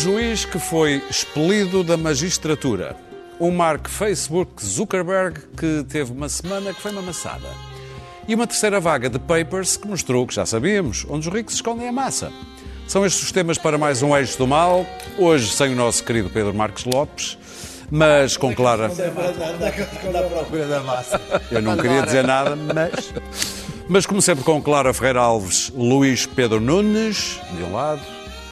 Juiz que foi expelido da magistratura. Um Mark Facebook Zuckerberg que teve uma semana que foi uma maçada. E uma terceira vaga de papers que mostrou que já sabíamos, onde os ricos escondem a massa. São estes os temas para mais um Eixo do Mal, hoje sem o nosso querido Pedro Marques Lopes, mas com clara. Da procura da massa. Eu não queria dizer nada, mas. Mas como sempre com Clara Ferreira Alves, Luís Pedro Nunes, de um lado,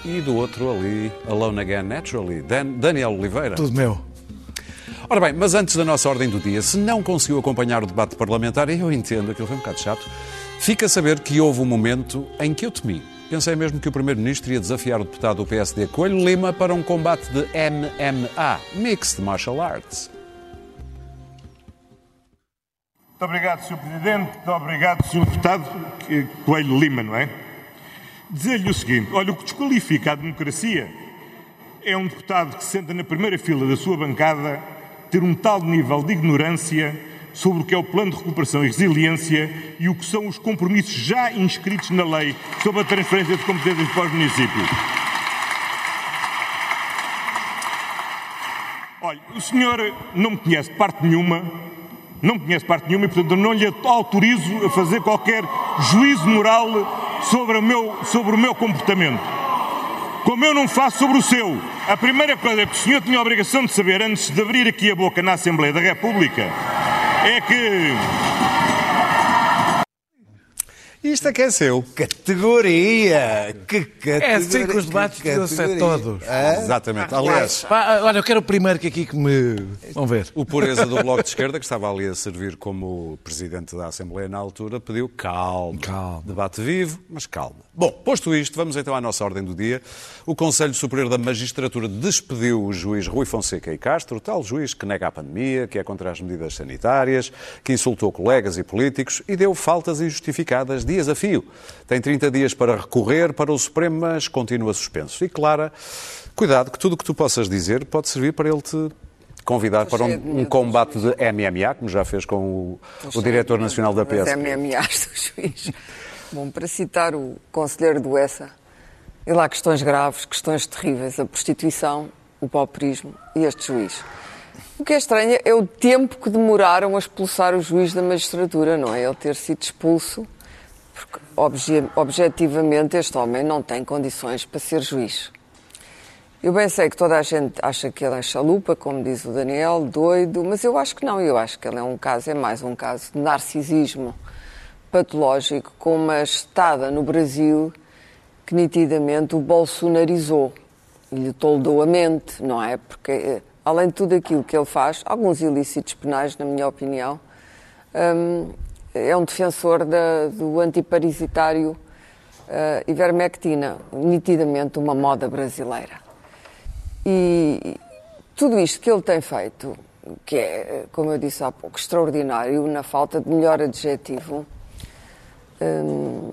e do outro ali, Alone Again Naturally, Dan- Daniel Oliveira. Tudo meu. Ora bem, mas antes da nossa ordem do dia, se não conseguiu acompanhar o debate parlamentar, e eu entendo, aquilo foi um bocado chato, fica a saber que houve um momento em que eu temi. Pensei mesmo que o Primeiro-Ministro ia desafiar o deputado do PSD Coelho Lima para um combate de MMA, Mixed Martial Arts. Muito obrigado, Sr. Presidente. Muito obrigado, Sr. Deputado Coelho Lima, não é? Dizer-lhe o seguinte: olha, o que desqualifica a democracia é um deputado que senta na primeira fila da sua bancada ter um tal nível de ignorância sobre o que é o Plano de Recuperação e Resiliência e o que são os compromissos já inscritos na lei sobre a transferência de competências para os municípios. Olha, o senhor não me conhece de parte nenhuma, não me conhece de parte nenhuma e, portanto, não lhe autorizo a fazer qualquer juízo moral sobre o meu, sobre o meu comportamento. Como eu não faço sobre o seu. A primeira coisa que o senhor tinha a obrigação de saber antes de abrir aqui a boca na Assembleia da República é que Isto é que é seu. Categoria! Que categoria! É assim que os debates que deviam ser todos. Hã? Exatamente. Aliás, Pá, olha, eu quero o primeiro que aqui que me. Vamos ver. o pureza do Bloco de Esquerda, que estava ali a servir como presidente da Assembleia na altura, pediu calma. Calma. Debate vivo, mas calma. Bom, posto isto, vamos então à nossa ordem do dia. O Conselho Superior da Magistratura despediu o juiz Rui Fonseca e Castro, tal juiz que nega a pandemia, que é contra as medidas sanitárias, que insultou colegas e políticos e deu faltas injustificadas dias a fio. Tem 30 dias para recorrer para o Supremo, mas continua suspenso. E Clara, cuidado que tudo o que tu possas dizer pode servir para ele te convidar para um, um combate de MMA, como já fez com o, o diretor nacional da PS. é MMAs do juiz. Bom, para citar o conselheiro do ESA, ele há questões graves, questões terríveis, a prostituição, o pauperismo e este juiz. O que é estranho é o tempo que demoraram a expulsar o juiz da magistratura, não é? Ele ter sido expulso, porque obje- objetivamente este homem não tem condições para ser juiz. Eu bem sei que toda a gente acha que ele é chalupa, como diz o Daniel, doido, mas eu acho que não. Eu acho que ele é um caso, é mais um caso de narcisismo patológico, com uma estada no Brasil que nitidamente o bolsonarizou e lhe toldou a mente, não é? Porque, eh, além de tudo aquilo que ele faz, alguns ilícitos penais, na minha opinião, hum, é um defensor da- do antiparasitário eh, ivermectina, nitidamente uma moda brasileira. E tudo isto que ele tem feito, que é, como eu disse há pouco, extraordinário, na falta de melhor adjetivo, hum,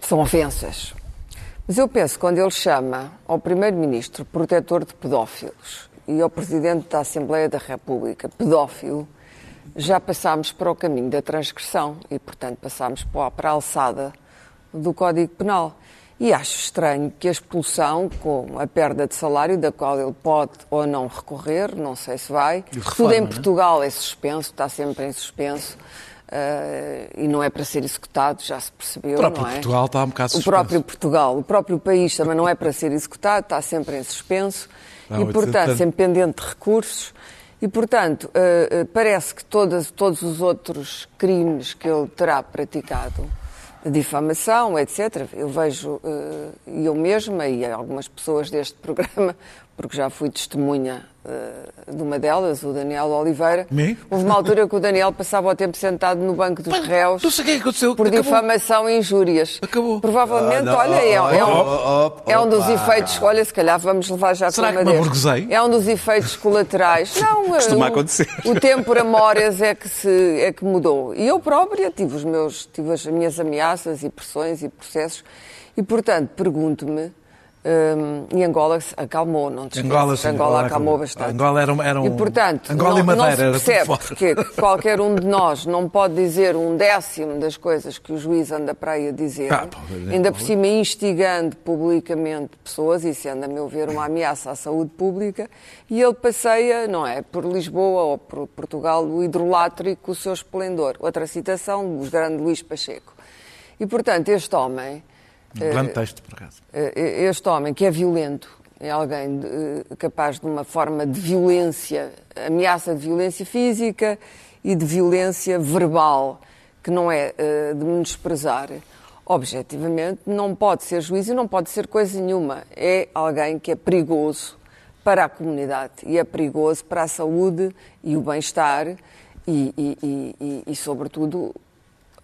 são ofensas. Mas eu penso quando ele chama ao Primeiro-Ministro protetor de pedófilos e ao Presidente da Assembleia da República pedófilo, já passámos para o caminho da transgressão e, portanto, passámos para a- alçada do Código Penal. E acho estranho que a expulsão, com a perda de salário, da qual ele pode ou não recorrer, não sei se vai, reforma, tudo em é? Portugal é suspenso, está sempre em suspenso. eh, e não é para ser executado, já se percebeu, O próprio é? Portugal está um bocado O suspenso. próprio Portugal, o próprio país também não é para ser executado, está sempre em suspenso Não, e, portanto- sempre pendente de recursos. E, portanto, eh, eh, parece que todas, todos os outros crimes que ele terá praticado, difamação, etc., eu vejo, eh, eu mesma e algumas pessoas deste programa, porque já fui testemunha eh, de uma delas, o Daniel Oliveira. Me? Houve uma altura que o Daniel passava o tempo sentado no banco dos Mas réus não sei o que é que aconteceu. por Acabou. difamação e injúrias. Acabou. Provavelmente, Ah, não, olha, é, é um, oh, oh, oh, é um dos efeitos. Olha, se calhar vamos levar já Será com que me deste. aborguesei? É um dos efeitos colaterais. Não, Costuma o, acontecer. O tempora mores é que, se, é que mudou. E eu própria tive, os meus, tive as minhas ameaças e pressões e processos. E, portanto, pergunto-me Hum, e Angola se acalmou, não te Angola, sim, Angola Angola acalmou bastante. Angola era um- era um- E, portanto, Angola não, e Madeira, não se percebe porque qualquer um de nós não pode dizer um décimo das coisas que o juiz anda para aí a dizer, Ah, ainda por cima instigando publicamente pessoas, e sendo, a meu ver, uma ameaça à saúde pública, e ele passeia, não é, por Lisboa ou por Portugal, o hidrolátrio com o seu esplendor. Outra citação do grande Luís Pacheco. E, portanto, este homem... Um grande texto, por acaso. Eh, este homem que é violento, é alguém capaz de uma forma de violência, ameaça de violência física e de violência verbal, que não é eh, de menosprezar. Objetivamente, não pode ser juiz e não pode ser coisa nenhuma. É alguém que é perigoso para a comunidade e é perigoso para a saúde e o bem-estar e- e- e- e, sobretudo,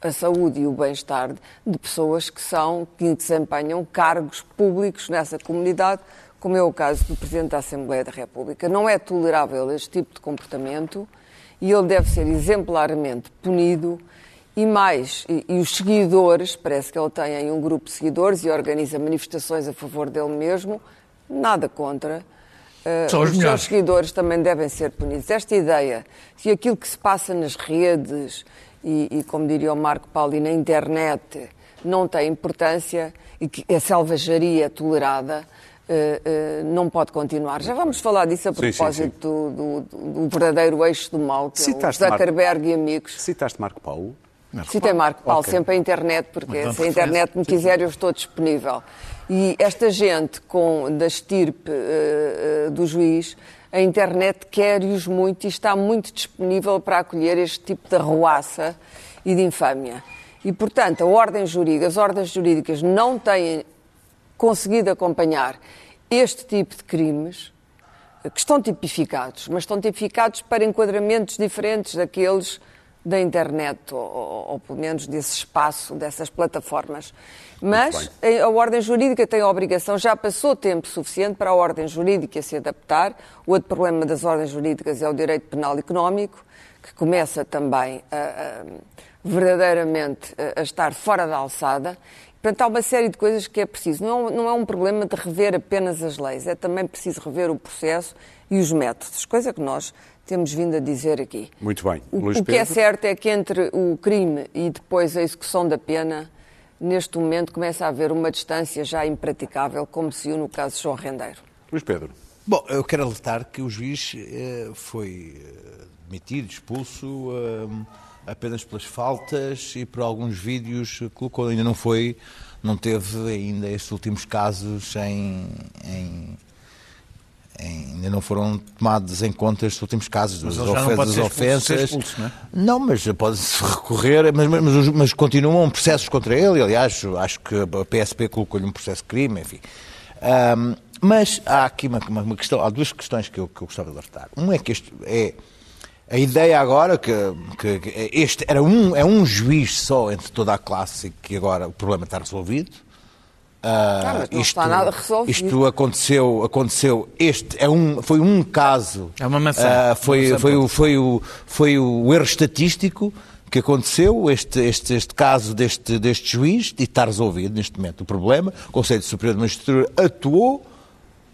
a saúde e o bem-estar de pessoas que são, que desempenham cargos públicos nessa comunidade, como é o caso do Presidente da Assembleia da República. Não é tolerável este tipo de comportamento e ele deve ser exemplarmente punido e mais, e, e os seguidores, parece que ele tem aí um grupo de seguidores e organiza manifestações a favor dele mesmo, nada contra. Uh, São os os melhores. seus seguidores também devem ser punidos. Esta ideia, se aquilo que se passa nas redes e, e, como diria o Marco Paulo, e na internet não tem importância e que a selvageria é tolerada, eh, eh, não pode continuar. Já vamos falar disso a Sim, sim, propósito Do, do- do verdadeiro eixo do mal, que é o Citaste Marco- Zuckerberg e amigos. Citaste Marco Paulo? Citei Marco Paulo, Ok. sempre a internet, porque Mas se a internet me quiser, eu estou disponível. E esta gente com, da estirpe eh, do juiz, a internet quer-os muito e está muito disponível para acolher este tipo de arruaça e de infâmia. E, portanto, a ordem jurídica, as ordens jurídicas não têm conseguido acompanhar este tipo de crimes, que estão tipificados, mas estão tipificados para enquadramentos diferentes daqueles da internet, ou, ou- ou pelo menos desse espaço, dessas plataformas. Mas a a ordem jurídica tem a obrigação, já passou tempo suficiente para a ordem jurídica se adaptar. O outro problema das ordens jurídicas é o direito penal económico, que começa também a, a- verdadeiramente a, a estar fora da alçada. Portanto, há uma série de coisas que é preciso. Não, não é um problema de rever apenas as leis, é também preciso rever o processo e os métodos, coisa que nós temos vindo a dizer aqui. Muito bem. O, Luís o que é certo é que entre o crime e depois a execução da pena, neste momento começa a haver uma distância já impraticável, como se viu no caso de João Rendeiro. Luís Pedro. Bom, eu quero alertar que o juiz eh, foi eh, demitido, expulso, eh, apenas pelas faltas e por alguns vídeos que colocou. Ainda não foi, não teve ainda estes últimos casos em- em- ainda não foram tomados em conta estes últimos casos das, já não ofen- das ofensas. expulso, não é? Não, mas pode-se recorrer, mas, mas, mas- mas continuam processos contra ele. Aliás, acho que a PSP colocou-lhe um processo de crime, enfim. Ahm, mas há aqui uma, uma- uma questão, há duas questões que eu, que eu gostava de alertar. Um é que este é a ideia agora que, que- que este era um, é um juiz só entre toda a classe e que agora o problema está resolvido. Ah, mas não está nada resolvido. Isto aconteceu, aconteceu. Este é um, foi um caso. É uma maçã. ah, Uma foi, maçã foi, o, podre. foi, o, foi o erro estatístico que aconteceu, este, este, este caso deste, deste juiz, e está resolvido neste momento o problema. O Conselho Superior de Magistratura atuou,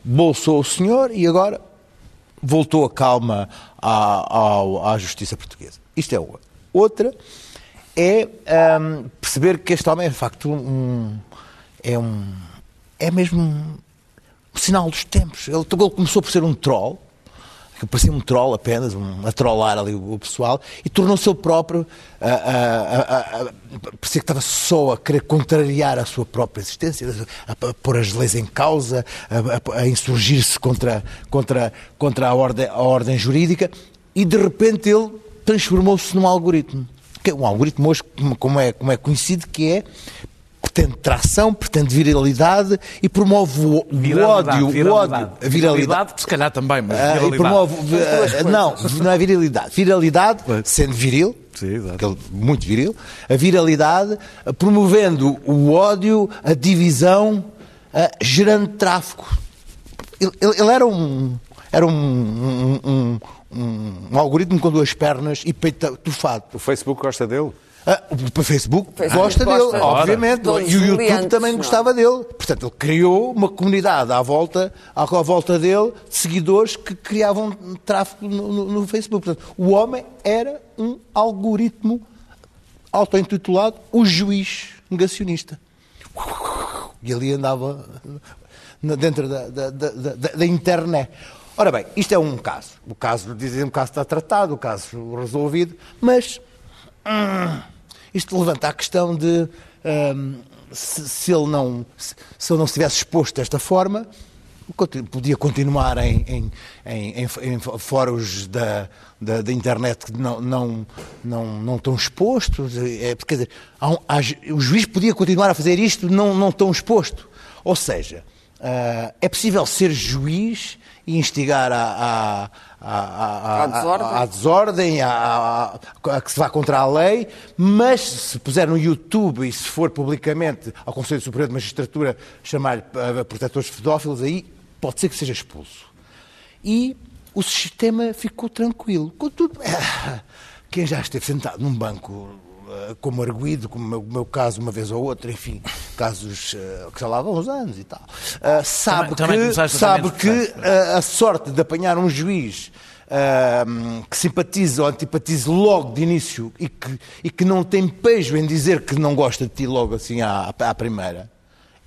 bolsou o senhor e agora voltou a calma à, ao- à justiça portuguesa. Isto é uma. Outra é ahm, perceber que este homem é de facto um. É um. É mesmo um, sinal dos tempos. Ele, ele começou por ser um troll, que parecia um troll apenas, um, a trollar ali o, o pessoal, e tornou-se ele próprio, a, a, a, parecia que estava só a querer contrariar a sua própria existência, a, pôr as leis em causa, a, insurgir-se contra, contra, contra a, ordem, a ordem jurídica, e de repente ele transformou-se num algoritmo. É um algoritmo hoje, como é, como é conhecido, que é pretende tração, pretende viralidade e promove o, o Viralidade, ódio, o viralidade. ódio, a viralidade. se calhar também, mas Ah, e viralidade. promove, duas ah, não, não é virilidade. Virilidade, Pois. sendo viril, Sim, muito viril, a viralidade, promovendo o ódio, a divisão, ah, gerando tráfico. Ele, ele- ele era um. Era um, um, um- um- um algoritmo com duas pernas e peito tufado. O Facebook gosta dele? Ah, o Facebook, Facebook gosta gosta dele, de- obviamente. E o YouTube também não é? gostava dele. Portanto, ele criou uma comunidade à volta, à volta dele de seguidores que criavam tráfego no, no- no Facebook. Portanto, o homem era um algoritmo auto-intitulado o juiz negacionista. E ali andava dentro da, da- da- da- da internet. Ora bem, isto é um caso. O caso, dizem, o caso está tratado, o caso resolvido, mas hum, isto levanta a questão de hum, se, se ele não, se, se ele não se tivesse exposto desta forma, podia continuar em, em, em, em- fóruns da, da, da internet não, não, não, não estão expostos. É, quer dizer, um- há o juiz podia continuar a fazer isto não, não tão exposto. Ou seja, ah, é possível ser juiz e instigar a, À desordem. à desordem, à, à- a que se vá contra a lei, mas se puser no YouTube e se for publicamente ao Conselho Superior de Magistratura chamar-lhe eh, protetores pedófilos, aí pode ser que seja expulso. E o sistema ficou tranquilo. Contudo, quem já esteve sentado num banco eh, como arguído, como o meu, caso uma vez ou outra, enfim, casos eh, que já lá vão uns anos e tal, eh, sabe Também- também que, começaste sabe também que nos eh, a sorte de apanhar um juiz ah, que simpatiza ou antipatize logo de início e que, e que não tem pejo em dizer que não gosta de ti logo assim à, à primeira.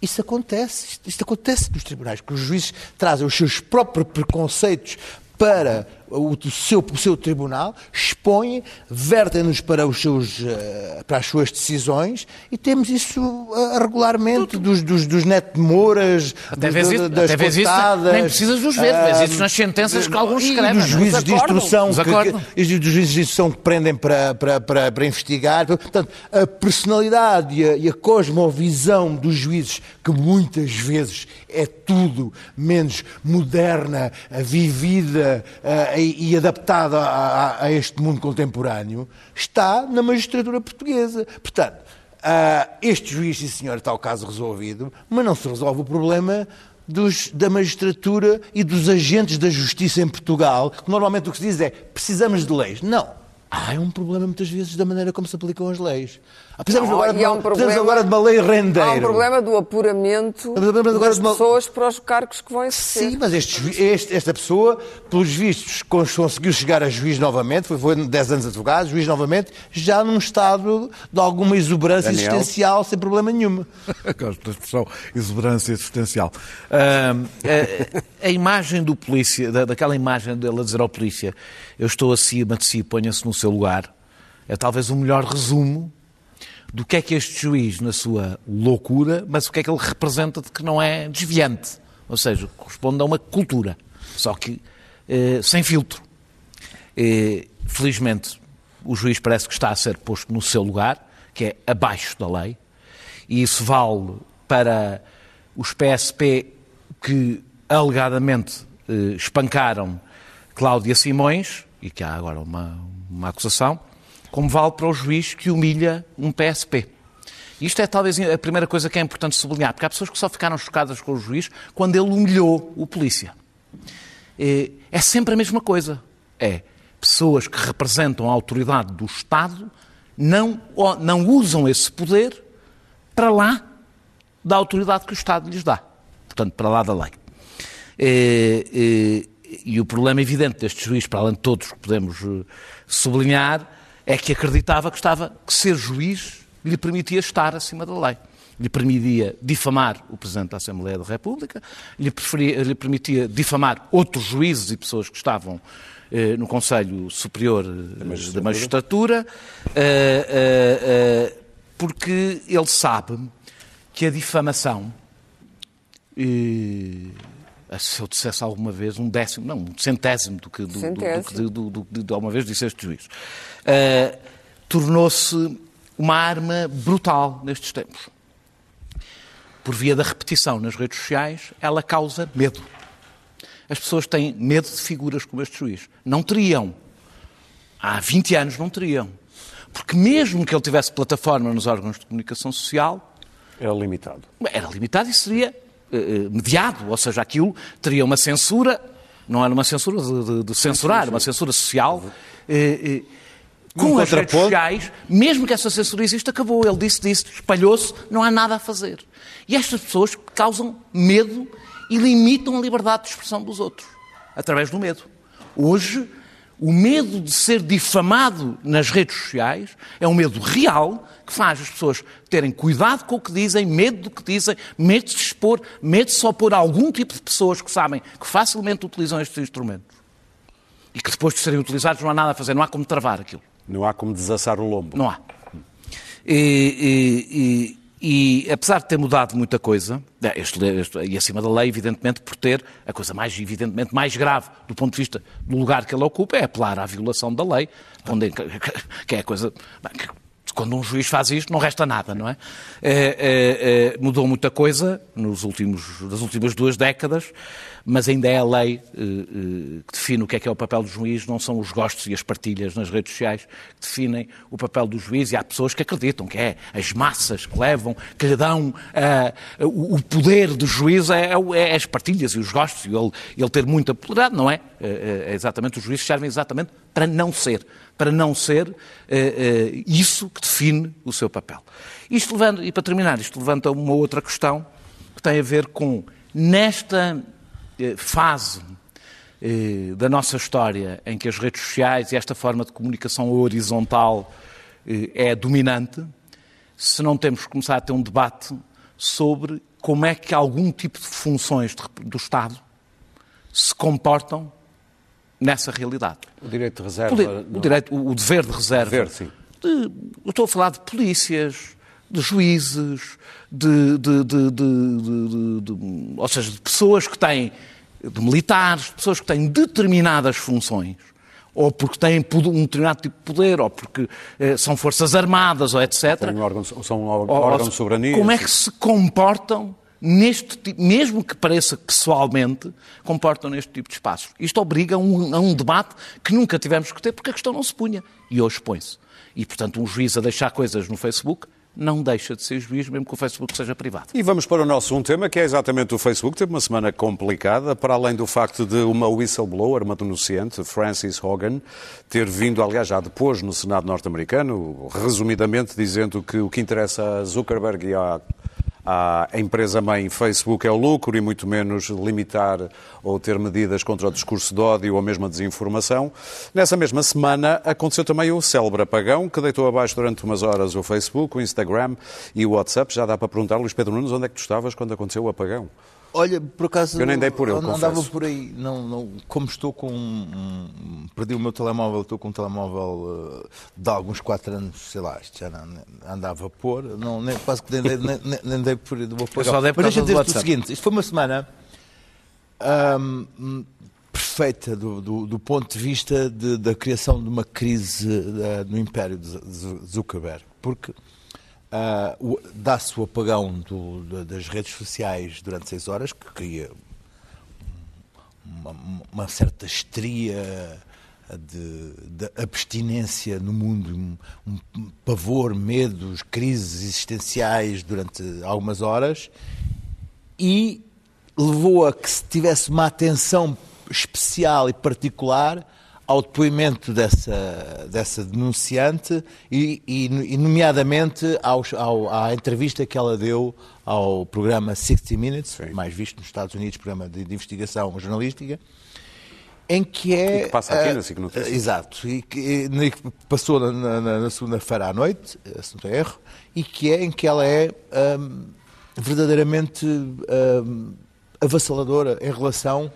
Isso acontece, isto, isto acontece nos tribunais, que os juízes trazem os seus próprios preconceitos para o, o seu, o seu tribunal, expõem, vertem-nos para, os seus, eh, para as suas decisões e temos isso eh, regularmente dos, dos, dos netmoras, Até dos- isso, das até vês isso, nem precisas dos ver, vês isso nas sentenças que alguns e escrevem. dos é? juízes de instrução que, que, e dos juízes de instrução que prendem para, para, para, para investigar. Portanto, a personalidade e a, e a cosmovisão dos juízes, que muitas vezes é tudo menos moderna, vivida e, adaptada a, a- este mundo contemporâneo, está na magistratura portuguesa. Portanto, ah, este juiz, sim senhor, está o caso resolvido, mas não se resolve o problema dos- da magistratura e dos agentes da justiça em Portugal, que normalmente o que se diz é precisamos de leis. Não. Há um problema muitas vezes da maneira como se aplicam as leis. Ah, Precisamos, Não, agora, de um precisamos problema- agora de uma lei rendeiro. Há um problema do apuramento agora das de uma- pessoas para os cargos que vão exercer. Sim, mas este este- esta pessoa, pelos vistos, cons- conseguiu chegar a juiz novamente, foi, foi 10 anos advogado, juiz novamente, já num estado de alguma exuberância Daniel? existencial, sem problema nenhum. Gosto da expressão exuberância existencial. Ahm, a, a imagem do polícia, da- daquela imagem dele a dizer ao polícia eu estou acima de si, ponha-se no seu lugar, é talvez o melhor resumo do que é que este juiz, na sua loucura, mas o que é que ele representa de que não é desviante. Ou seja, corresponde a uma cultura, só que eh, sem filtro. Eh, felizmente, o juiz parece que está a ser posto no seu lugar, que é abaixo da lei, e isso vale para os PSP que alegadamente eh, espancaram Cláudia Simões, e que há agora uma, uma acusação, como vale para o juiz que humilha um PSP. Isto é talvez a primeira coisa que é importante sublinhar, porque há pessoas que só ficaram chocadas com o juiz quando ele humilhou o polícia. É sempre a mesma coisa. É pessoas que representam a autoridade do Estado não, não usam esse poder para lá da autoridade que o Estado lhes dá. Portanto, para lá da lei. É, é, e o problema evidente deste juiz, para além de todos que podemos eh, sublinhar, é que acreditava que, estava, que ser juiz lhe permitia estar acima da lei. Lhe permitia difamar o Presidente da Assembleia da República, lhe, preferia- lhe permitia difamar outros juízes e pessoas que estavam eh, no Conselho Superior eh, da Magistratura, eh, eh, porque ele sabe que a difamação se eu dissesse alguma vez um décimo, não, um centésimo do que, do, do- do, Centésimo. do, do, do, de alguma vez disse este juiz, eh, tornou-se uma arma brutal nestes tempos. Por via da repetição nas redes sociais, ela causa medo. As pessoas têm medo de figuras como este juiz. Não teriam. Há 20 anos não teriam. Porque mesmo que ele tivesse plataforma nos órgãos de comunicação social, Era limitado. era limitado e seria eh, eh, mediado, ou seja, aquilo teria uma censura, não era uma censura de, de- censurar, uma censura social. eh, eh, com Um as redes sociais, mesmo que essa censura exista, acabou. Ele disse disso, espalhou-se, não há nada a fazer. E estas pessoas causam medo e limitam a liberdade de expressão dos outros, através do medo. Hoje, o medo de ser difamado nas redes sociais é um medo real que faz as pessoas terem cuidado com o que dizem, medo do que dizem, medo de se expor, medo de só pôr algum tipo de pessoas que sabem que facilmente utilizam estes instrumentos e que depois de serem utilizados não há nada a fazer, não há como travar aquilo. Não há como desassar o lombo. Não há. E, e- e- apesar de ter mudado muita coisa, é, este- este- e acima da lei, evidentemente, por ter a coisa mais, evidentemente, mais grave do ponto de vista do lugar que ele ocupa, é apelar à violação da lei, onde, que é a coisa. Quando um juiz faz isto, não resta nada, não é? É, é, é, mudou muita coisa nos últimos, nas últimas duas décadas, mas ainda é a lei eh, eh, que define o que é que é o papel do juiz, não são os gostos e as partilhas nas redes sociais que definem o papel do juiz e há pessoas que acreditam que é as massas que levam, que lhe dão ah, o poder do juiz é, é é as partilhas e os gostos e ele, ele ter muita popularidade, não é? É, é exatamente, os juízes servem exatamente para não ser, para não ser eh, eh, isso que define o seu papel. Isto levanta, e para terminar, isto levanta uma outra questão que tem a ver com, nesta eh, fase da nossa história em que as redes sociais e esta forma de comunicação horizontal é dominante, se não temos que começar a ter um debate sobre como é que algum tipo de funções do Estado se comportam nessa realidade. O direito de reserva. Não- o direito, o, o dever de reserva. Dever, sim. De- eu estou a falar de polícias, de juízes, de, de- de- ou seja, de pessoas que têm, de militares, de pessoas que têm determinadas funções, ou porque têm um determinado tipo de poder, ou porque eh, são forças armadas, ou etc. Tem órgãos, são Ou- ou órgãos de soberania. Como é que se comportam neste mesmo que pareça pessoalmente, comportam neste tipo de espaços? Isto obriga a um, a um debate que nunca tivemos que ter porque a questão não se punha e hoje põe-se. E, portanto, um juiz a deixar coisas no Facebook não deixa de ser juiz, mesmo que o Facebook seja privado. E vamos para o nosso um tema, que é exatamente o Facebook. Teve uma semana complicada, para além do facto de uma whistleblower, uma denunciante, Frances Hogan, ter vindo, aliás, já depois no Senado norte-americano, resumidamente dizendo que o que interessa a Zuckerberg e à, à empresa-mãe Facebook é o lucro e muito menos limitar ou ter medidas contra o discurso de ódio ou mesmo a desinformação. Nessa mesma semana aconteceu também o célebre apagão, que deitou abaixo durante umas horas o Facebook, o Instagram e o WhatsApp. Já dá para perguntar, Luís Pedro Nunes, onde é que tu estavas quando aconteceu o apagão? Olha, por acaso. Eu nem dei por ele, não andava por aí. Não, não, como estou com. um- um- perdi o meu telemóvel, estou com um telemóvel eh, de alguns 4 anos, sei lá, isto já não, andava a pôr. Não, nem, quase que nem dei, nem, nem- nem dei por do meu só dei por Mas causa deixa do dizer-te o seguinte: isto foi uma semana. ahm, perfeita do, do- do ponto de vista de- da criação de uma crise eh, no império de Zuckerberg. Porque o- dá-se o apagão do- da- das redes sociais durante seis horas, que cria uma, uma certa histeria de, de abstinência no mundo, um, um pavor, medos, crises existenciais durante algumas horas e levou a que se tivesse uma atenção especial e particular ao depoimento dessa, dessa denunciante e, e, e nomeadamente aos- ao- à entrevista que ela deu ao programa 60 Minutes, mais visto nos Estados Unidos, programa de, de investigação jornalística, em que é... E que passa aqui eh, na SIC Notícias. Exato, e que, e passou na, na- na segunda-feira à noite, eh, se não estou erro, e que é em que ela é hum, verdadeiramente hum, avassaladora em relação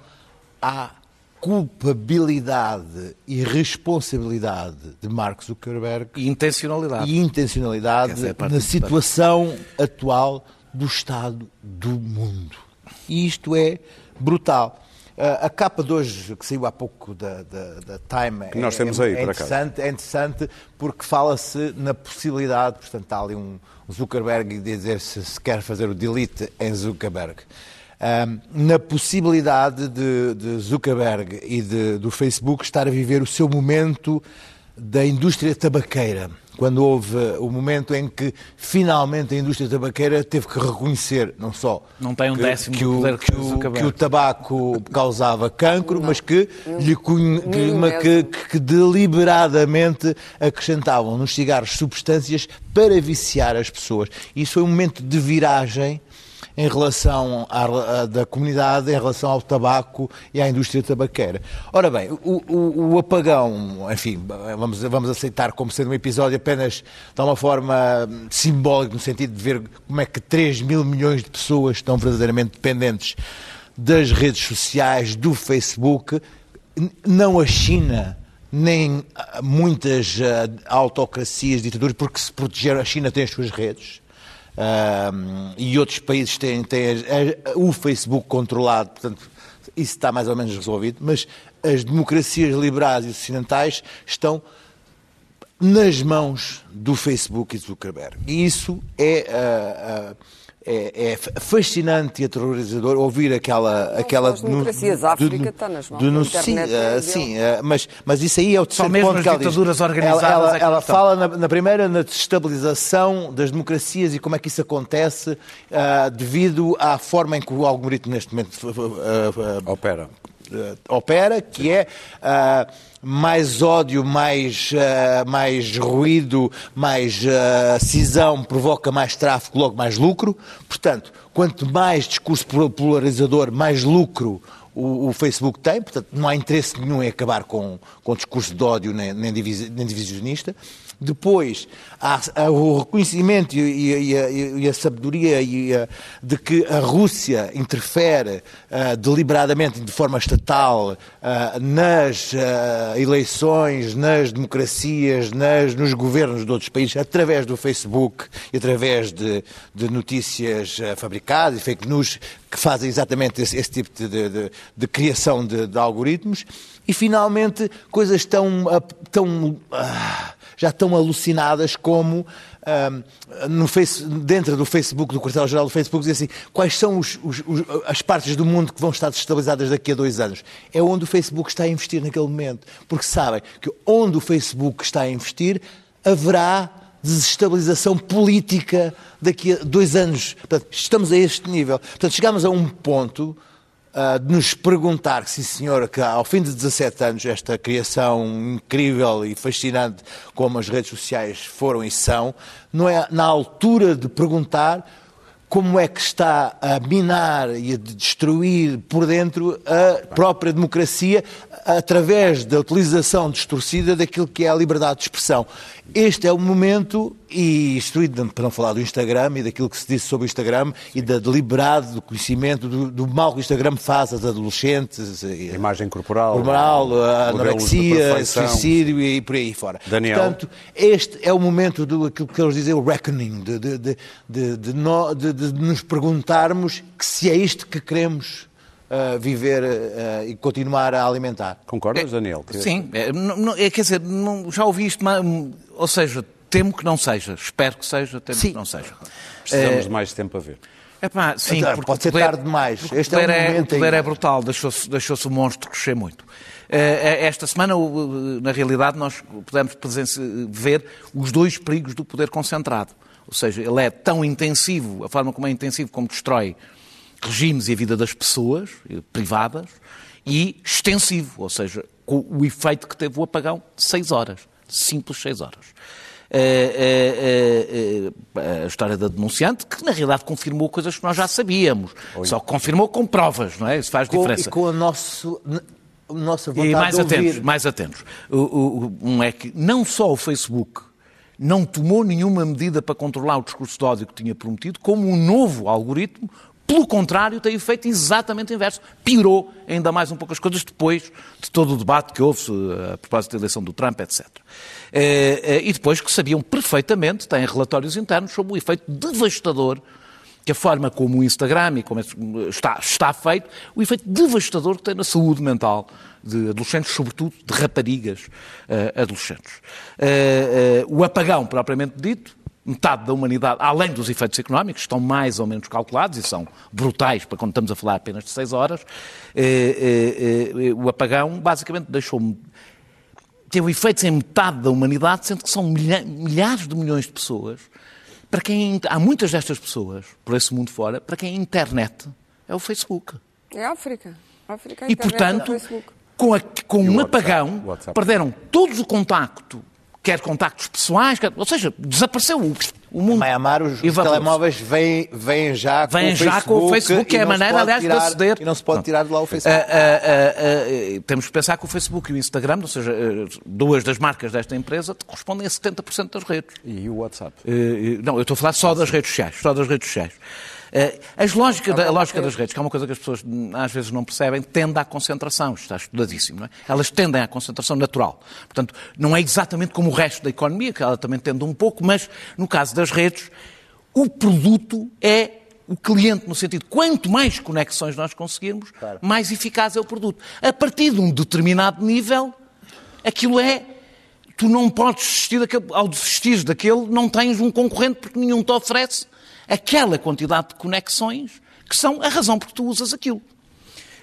à culpabilidade e responsabilidade de Mark Zuckerberg E intencionalidade. e intencionalidade é na situação atual do Estado do mundo. E isto é brutal. Ah, a capa de hoje, que saiu há pouco da, da, da Time, Que nós é- temos aí, é interessante, é interessante porque fala-se na possibilidade, portanto, há ali um Zuckerberg de dizer se, se quer fazer o delete em Zuckerberg. Na possibilidade de, de Zuckerberg e de- do Facebook estar a viver o seu momento da indústria tabaqueira, quando houve o momento em que finalmente a indústria tabaqueira teve que reconhecer, não só não tem um que, décimo que, o, poder que, o, que o tabaco causava cancro, mas que, lhe, que, que, que deliberadamente acrescentavam nos cigarros substâncias para viciar as pessoas. Isso foi um momento de viragem em relação à, da comunidade, em relação ao tabaco e à indústria tabaqueira. Ora bem, o, o, o, apagão, enfim, vamos, vamos aceitar como sendo um episódio apenas de uma forma simbólica, no sentido de ver como é que 3 mil milhões de pessoas estão verdadeiramente dependentes das redes sociais, do Facebook, não a China nem muitas uh, autocracias, ditaduras, porque se protegeram, a China tem as suas redes, uh, e outros países têm, têm a, a, o Facebook controlado, portanto, isso está mais ou menos resolvido, mas as democracias liberais e ocidentais estão nas mãos do Facebook e Zuckerberg. E isso é. Uh, é, é, fascinante e aterrorizador ouvir aquela. aquela as democracias, a África está nas mãos. Do, sim, uh, sim uh, mas, mas isso aí é o terceiro Só mesmo ponto as que ela ditaduras diz. organizadas. Ela, ela, é ela fala na, na, primeira na desestabilização das democracias e como é que isso acontece uh, devido à forma em que o algoritmo neste momento opera. Opera, que é mais ódio, mais, uh, mais ruído, mais uh, cisão provoca mais tráfego, logo mais lucro. Portanto, quanto mais discurso polarizador, mais lucro o, Facebook tem. Portanto, não há interesse nenhum em acabar com, com discurso de ódio nem, nem divisionista. Depois, há, há o reconhecimento e, e, e, e a sabedoria de que a Rússia interfere uh, deliberadamente, de forma estatal, uh, nas uh, eleições, nas democracias, nas, nos governos de outros países, através do Facebook e através de, de notícias fabricadas e fake news que fazem exatamente esse, esse tipo de, de, de criação de, algoritmos. E, finalmente, coisas tão. tão já estão alucinadas como um, no face, dentro do Facebook, do quartel-geral do Facebook, dizer assim, quais são os, os, os, as partes do mundo que vão estar desestabilizadas daqui a dois anos. É onde o Facebook está a investir naquele momento. Porque sabem que onde o Facebook está a investir, haverá desestabilização política daqui a dois anos. Portanto, estamos a este nível. Portanto, chegamos a um ponto de nos perguntar, sim senhor, que ao fim de 17 anos, esta criação incrível e fascinante como as redes sociais foram e são, não é na altura de perguntar como é que está a minar e a destruir por dentro a própria democracia através da utilização distorcida daquilo que é a liberdade de expressão. Este é o momento, e isto para não falar do Instagram e daquilo que se disse sobre o Instagram e da deliberado do conhecimento do, do, mal que o Instagram faz às adolescentes. A imagem corporal. Corporal, a anorexia, suicídio e por aí fora. Daniel. Portanto, este é o momento do aquilo que eles dizem, o reckoning, de, de, de, de, no, de nos perguntarmos que se é isto que queremos uh, viver uh, e continuar a alimentar. Concordas, Daniel? Sim, é, não, é, quer dizer, não, já ouvi isto, mas, ou seja, temo que não seja, espero que seja, temo sim. que não seja. Precisamos de mais tempo a ver. Epá, sim, então, pode ser tarde demais. Este o poder, é, é, o poder é brutal, deixou-se deixou o monstro crescer muito. Esta semana, na realidade, nós pudemos ver os dois perigos do poder concentrado. Ou seja, ele é tão intensivo, a forma como é intensivo, como destrói regimes e a vida das pessoas eh, privadas, e extensivo, ou seja, com o efeito que teve o apagão seis horas, simples seis horas. A, a, a, a, história da denunciante, que na realidade confirmou coisas que nós já sabíamos, Oi. só confirmou com provas, não é? Isso faz com, diferença. E com a nosso, nossa vontade e mais de atentos, ouvir. mais atentos. O, o, um é que não só o Facebook não tomou nenhuma medida para controlar o discurso de ódio que tinha prometido, como um novo algoritmo pelo contrário, tem efeito exatamente inverso. Piorou ainda mais um pouco as coisas depois de todo o debate que houve a propósito da eleição do Trump, etc. Eh, eh, e depois que sabiam perfeitamente, têm relatórios internos sobre o efeito devastador que a forma como o Instagram e como está, está feito, o efeito devastador que tem na saúde mental de adolescentes, sobretudo de raparigas uh, adolescentes. Uh, uh, o apagão, propriamente dito, metade da humanidade, além dos efeitos económicos, estão mais ou menos calculados e são brutais para quando estamos a falar apenas de seis horas, eh, eh, eh, o apagão basicamente deixou teve efeitos em metade da humanidade, sendo que são milha milhares de milhões de pessoas. Para quem há muitas destas pessoas por esse mundo fora, para quem a internet é o Facebook. É a África. A África a E, internet portanto, é o Facebook. com, a- com um WhatsApp? apagão, WhatsApp. perderam todos o contacto, quer contactos pessoais, quer- ou seja, desapareceu o, o mundo. Em Maiamar, os, os telemóveis vêm, vêm já com Vêm o já Facebook. com o Facebook, que é a maneira, aliás, de aceder. E não se pode tirar de lá o Ah, Facebook. ah, ah, ah, temos que pensar que o Facebook e o Instagram, ou seja, ah, duas das marcas desta empresa, correspondem a 70% das redes. E o WhatsApp? Eh, Não, eu estou a falar só das redes sociais. Só das redes sociais. Eh, As lógica da- a lógica das redes, que é uma coisa que as pessoas hum, às vezes não percebem, tende à concentração. Está estudadíssimo. Não é? Elas tendem à concentração natural. Portanto, não é exatamente como o resto da economia, que ela também tende um pouco, mas no caso das redes, o produto é o cliente, no sentido, quanto mais conexões nós conseguirmos, mais eficaz é o produto. A partir de um determinado nível, aquilo é tu não podes desistir daquele, ao desistir daquele, não tens um concorrente porque nenhum te oferece aquela quantidade de conexões que são a razão por que tu usas aquilo.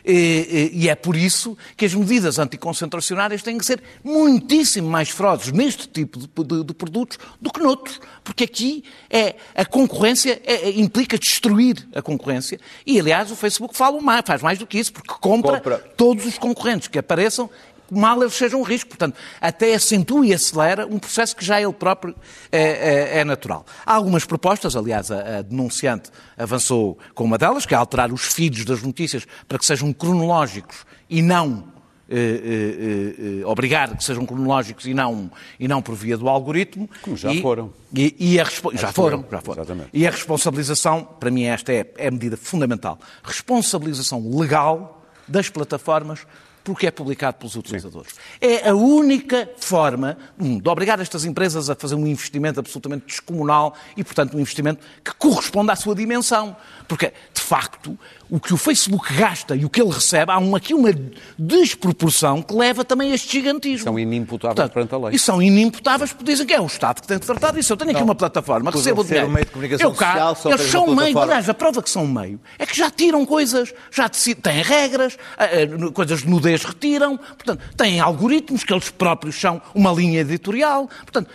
E, é por isso que as medidas anticoncentracionárias têm que ser muitíssimo mais ferozes neste tipo de, de- de produtos do que noutros, porque aqui é, a concorrência é- é- implica destruir a concorrência. E, aliás, o Facebook fala mais, faz mais do que isso, porque compra, Compra. todos os concorrentes que apareçam, mal eles sejam um risco. Portanto, até acentua e acelera um processo que já ele próprio é, é- é natural. Há algumas propostas, aliás, a, a denunciante avançou com uma delas, que é alterar os feeds das notícias para que sejam cronológicos e não. eh, eh, eh, obrigar que sejam cronológicos e não, e não por via do algoritmo. Como já E- foram. E, e a respo- já foram, já foram. exatamente. E a responsabilização, para mim esta é, é a medida fundamental, responsabilização legal das plataformas porque é publicado pelos utilizadores. É a única forma um, de obrigar estas empresas a fazer um investimento absolutamente descomunal e, portanto, um investimento que corresponda à sua dimensão. Porque, de facto, o que o Facebook gasta e o que ele recebe, há um- aqui uma desproporção que leva também a este gigantismo. São inimputáveis perante a lei. E são inimputáveis porque dizem que é o Estado que tem de tratar disso. Eu tenho aqui uma plataforma, recebo o dinheiro. um meio de comunicação eu cá, social, eles são uma meio, aliás, a prova que são meio é que já tiram coisas, já decidem, têm regras, ah, ah, coisas de nudez retiram, portanto, têm algoritmos que eles próprios são uma linha editorial. Portanto,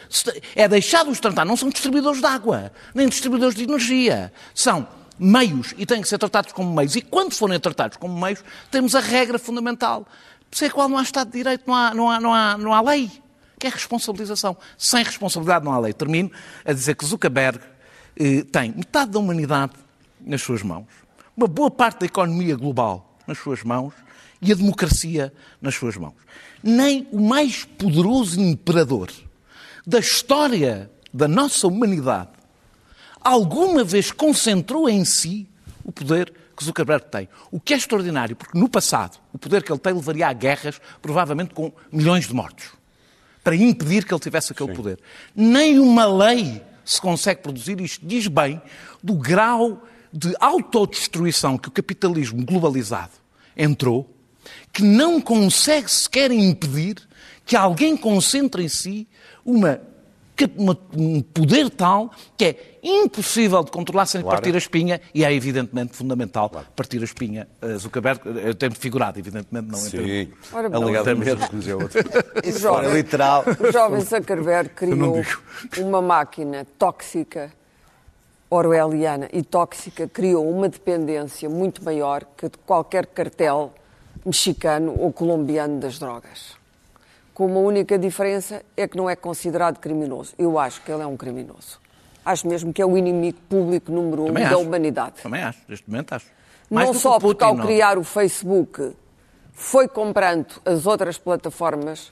é deixado-os tratar, não são distribuidores de água, nem distribuidores de energia. São meios e têm que ser tratados como meios. E quando forem tratados como meios, temos a regra fundamental, sem a qual não há Estado de Direito, não há, não há, não há, não há lei, que é responsabilização. Sem responsabilidade não há lei. Termino a dizer que Zuckerberg eh, tem metade da humanidade nas suas mãos, uma boa parte da economia global nas suas mãos e a democracia nas suas mãos. Nem o mais poderoso imperador da história da nossa humanidade alguma vez concentrou em si o poder que Zuckerberg tem. O que é extraordinário, porque no passado o poder que ele tem levaria a guerras, provavelmente com milhões de mortos, para impedir que ele tivesse aquele poder. Nem uma lei se consegue produzir, isto diz bem do grau de autodestruição que o capitalismo globalizado entrou, que não consegue sequer impedir que alguém concentre em si uma- um poder tal que é impossível de controlar sem Claro. partir a espinha e é evidentemente fundamental partir a espinha. Eh, Zuckerberg, eh, em termos figurado, evidentemente, não. Sim. Ora outro. Isso jovem. literal. O jovem Zuckerberg criou uma máquina tóxica, orwelliana e tóxica, criou uma dependência muito maior que de qualquer cartel mexicano ou colombiano das drogas. Com uma única diferença é que não é considerado criminoso. Eu acho que ele é um criminoso. Acho mesmo que é o inimigo público número um Também da acho. humanidade. Também acho, neste momento acho. Mais não só o porque ao Putin, não. criar o Facebook foi comprando as outras plataformas,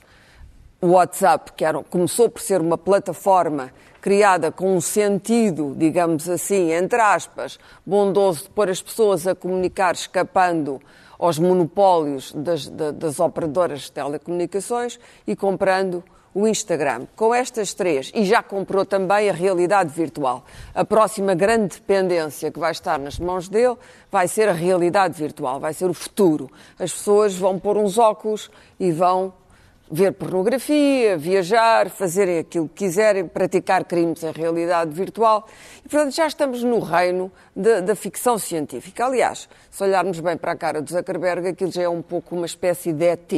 o WhatsApp, que era, começou por ser uma plataforma criada com um sentido, digamos assim, entre aspas, bondoso de pôr as pessoas a comunicar escapando aos monopólios das, da- das operadoras de telecomunicações e comprando o Instagram. Com estas três, e já comprou também a realidade virtual. A próxima grande dependência que vai estar nas mãos dele vai ser a realidade virtual, vai ser o futuro. As pessoas vão pôr uns óculos e vão ver pornografia, viajar, fazerem aquilo que quiserem, praticar crimes em realidade virtual. E, portanto, já estamos no reino da, ficção científica. Aliás, se olharmos bem para a cara do Zuckerberg, aquilo já é um pouco uma espécie de ET.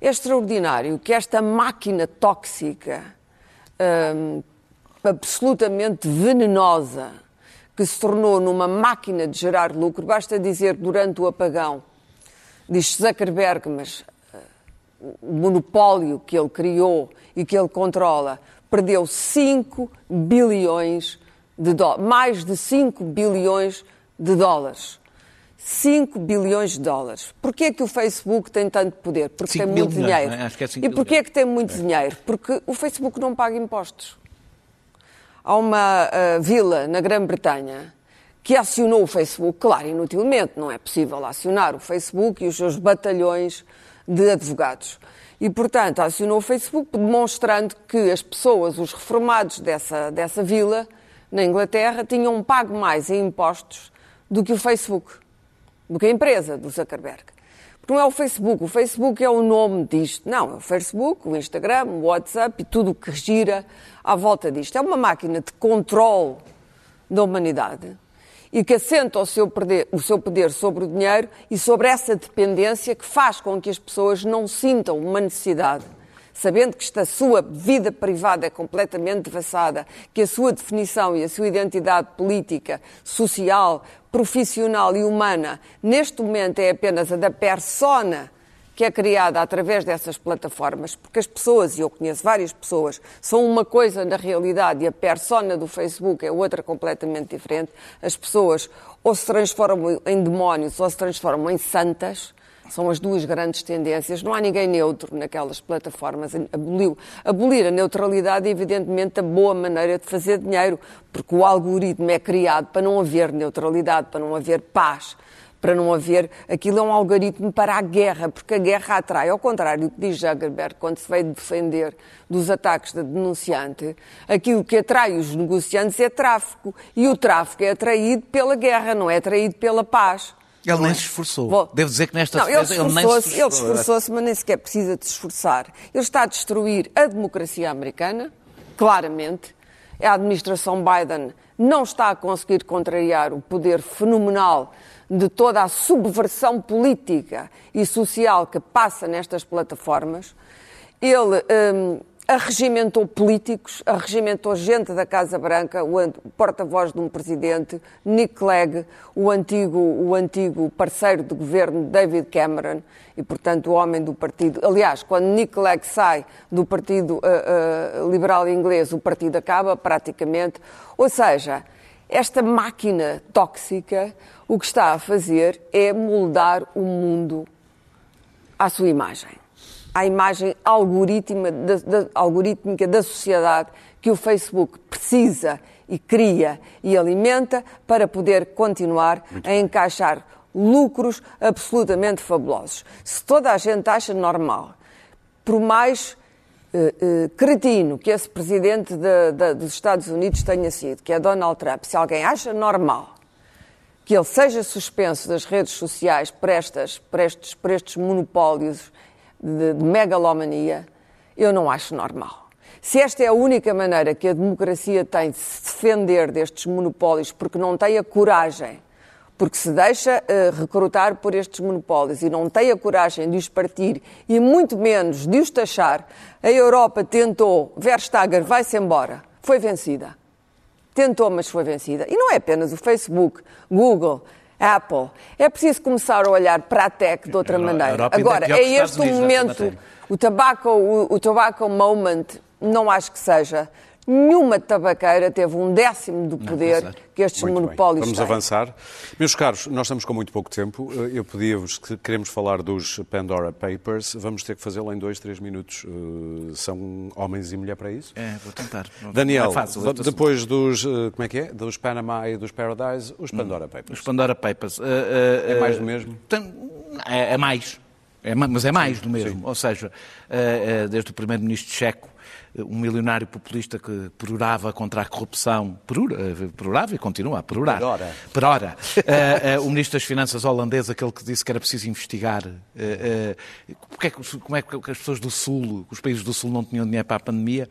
É extraordinário que esta máquina tóxica, hum, absolutamente venenosa, que se tornou numa máquina de gerar lucro, basta dizer durante o apagão, diz Zuckerberg, mas monopólio que ele criou e que ele controla, perdeu 5 bilhões de dólares, mais de 5 bilhões de dólares. 5 bilhões de dólares. Porquê é que o Facebook tem tanto poder? Porque tem muito dinheiro. é? É 5 e porquê é que tem muito dinheiro? Porque o Facebook não paga impostos. Há uma uh, vila na Grã-Bretanha que acionou o Facebook, claro, inutilmente, não é possível acionar o Facebook e os seus batalhões de advogados. E, portanto, acionou o Facebook demonstrando que as pessoas, os reformados dessa, dessa vila, na Inglaterra, tinham pago mais em impostos do que o Facebook, do que a empresa do Zuckerberg. Porque não é o Facebook, o Facebook é o nome disto. Não, é o Facebook, o Instagram, o WhatsApp e tudo o que gira à volta disto. É uma máquina de controle da humanidade e que assenta o seu, poder, o seu poder sobre o dinheiro e sobre essa dependência que faz com que as pessoas não sintam uma necessidade, sabendo que esta sua vida privada é completamente devassada, que a sua definição e a sua identidade política, social, profissional e humana, neste momento é apenas a da persona que é criada através dessas plataformas, porque as pessoas, e eu conheço várias pessoas, são uma coisa na realidade e a persona do Facebook é outra completamente diferente. As pessoas ou se transformam em demónios ou se transformam em santas. São as duas grandes tendências. Não há ninguém neutro naquelas plataformas. Aboliu. Abolir a neutralidade é, evidentemente, a boa maneira de fazer dinheiro, porque o algoritmo é criado para não haver neutralidade, para não haver paz para não haver. Aquilo é um algoritmo para a guerra, porque a guerra atrai. Ao contrário do que diz Zuckerberg quando se veio defender dos ataques da denunciante, aquilo que atrai os negociantes é tráfico. E o tráfico é atraído pela guerra, não é atraído pela paz. Ele nem se esforçou. Vou- Devo dizer que nesta não, ele ele nem se esforçou-se, ele esforçou. esforçou-se, mas nem sequer precisa de se esforçar. Ele está a destruir a democracia americana, claramente. A administração Biden não está a conseguir contrariar o poder fenomenal de toda a subversão política e social que passa nestas plataformas. Ele hum, arregimentou políticos, arregimentou gente da Casa Branca, o porta-voz de um presidente, Nick Clegg, o antigo, o antigo parceiro de governo David Cameron, e portanto o homem do partido. Aliás, quando Nick Clegg sai do Partido ah, ah, Liberal Inglês, o partido acaba praticamente. Ou seja, esta máquina tóxica o que está a fazer é moldar o mundo à sua imagem, à imagem da, da- algorítmica da sociedade que o Facebook precisa e cria e alimenta para poder continuar a encaixar lucros absolutamente fabulosos. Se toda a gente acha normal, por mais eh, eh, cretino que esse presidente de- de- dos Estados Unidos tenha sido, que é Donald Trump, se alguém acha normal que ele seja suspenso das redes sociais por, estas, por, estes, por estes monopólios de, de megalomania, eu não acho normal. Se esta é a única maneira que a democracia tem de se defender destes monopólios, porque não tem a coragem, porque se deixa eh, recrutar por estes monopólios e não tem a coragem de os partir e muito menos de os taxar, a Europa tentou, Verstager vai-se embora, foi vencida. Tentou, mas foi vencida. E não é apenas o Facebook, Google, Apple. É preciso começar a olhar para a tech de outra maneira. É Agora, é este o momento, o tobacco, o, o tobacco moment, não acho que seja. Nenhuma tabaqueira teve um décimo do poder exato. que estes Muito bem. monopólios Vamos têm. avançar. Meus caros, nós estamos com muito pouco tempo. Eh, Eu pedia-vos que queremos falar dos Pandora Papers. Vamos ter que fazê-lo em dois, três minutos. Eh, São homens e mulher para isso? É, vou tentar. Daniel, Não é fácil, depois dos, eh, como é que é? Dos Panama e dos Paradise, os Pandora Papers. Os Pandora Papers. uh, uh, É mais do mesmo? tem- É, é mais. É ma- mas é mais do mesmo. Ou seja, uh, uh, desde o primeiro-ministro checo um milionário populista que perorava contra a corrupção, perura, perorava e continua a perorar. Perora. Perora. Uh, uh, o Ministro das Finanças holandês, aquele que disse que era preciso investigar uh, porque é que, como é que as pessoas do Sul, os países do Sul não tinham dinheiro para a pandemia.